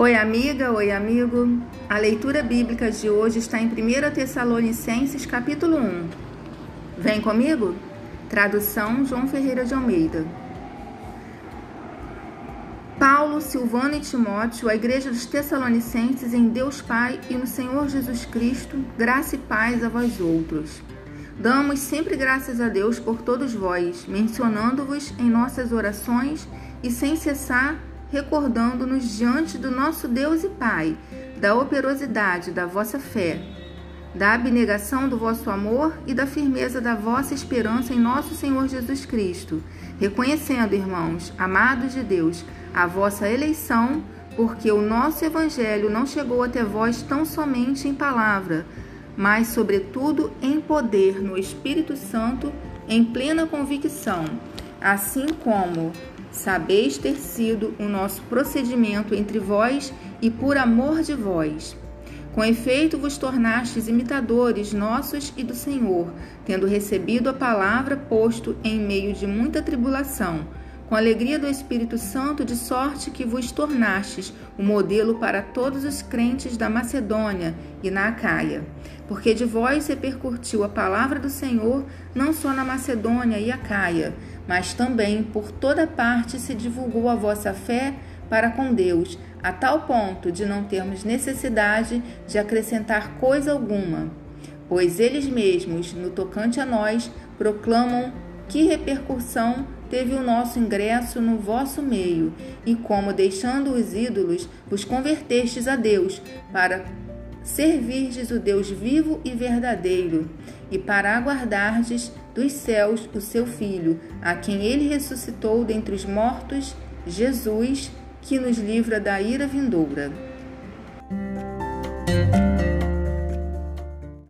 Oi, amiga, oi, amigo. A leitura bíblica de hoje está em 1 Tessalonicenses, capítulo 1. Vem comigo? Tradução João Ferreira de Almeida. Paulo, Silvano e Timóteo, a igreja dos Tessalonicenses em Deus Pai e no Senhor Jesus Cristo, graça e paz a vós outros. Damos sempre graças a Deus por todos vós, mencionando-vos em nossas orações e sem cessar recordando-nos diante do nosso Deus e Pai da operosidade da vossa fé, da abnegação do vosso amor e da firmeza da vossa esperança em nosso Senhor Jesus Cristo, reconhecendo, irmãos, amados de Deus, a vossa eleição, porque o nosso evangelho não chegou até vós tão somente em palavra, mas sobretudo em poder no Espírito Santo, em plena convicção, assim como Sabeis ter sido o nosso procedimento entre vós e por amor de vós. Com efeito, vos tornastes imitadores nossos e do Senhor, tendo recebido a palavra posto em meio de muita tribulação, com alegria do Espírito Santo, de sorte que vos tornastes o modelo para todos os crentes da Macedônia e na Acaia. Porque de vós repercutiu a palavra do Senhor, não só na Macedônia e Acaia, mas também por toda parte se divulgou a vossa fé para com Deus, a tal ponto de não termos necessidade de acrescentar coisa alguma. Pois eles mesmos, no tocante a nós, proclamam que repercussão teve o nosso ingresso no vosso meio, e como, deixando os ídolos, vos convertestes a Deus, para servirdes o Deus vivo e verdadeiro, e para aguardardes dos céus o seu Filho, a quem ele ressuscitou dentre os mortos, Jesus, que nos livra da ira vindoura.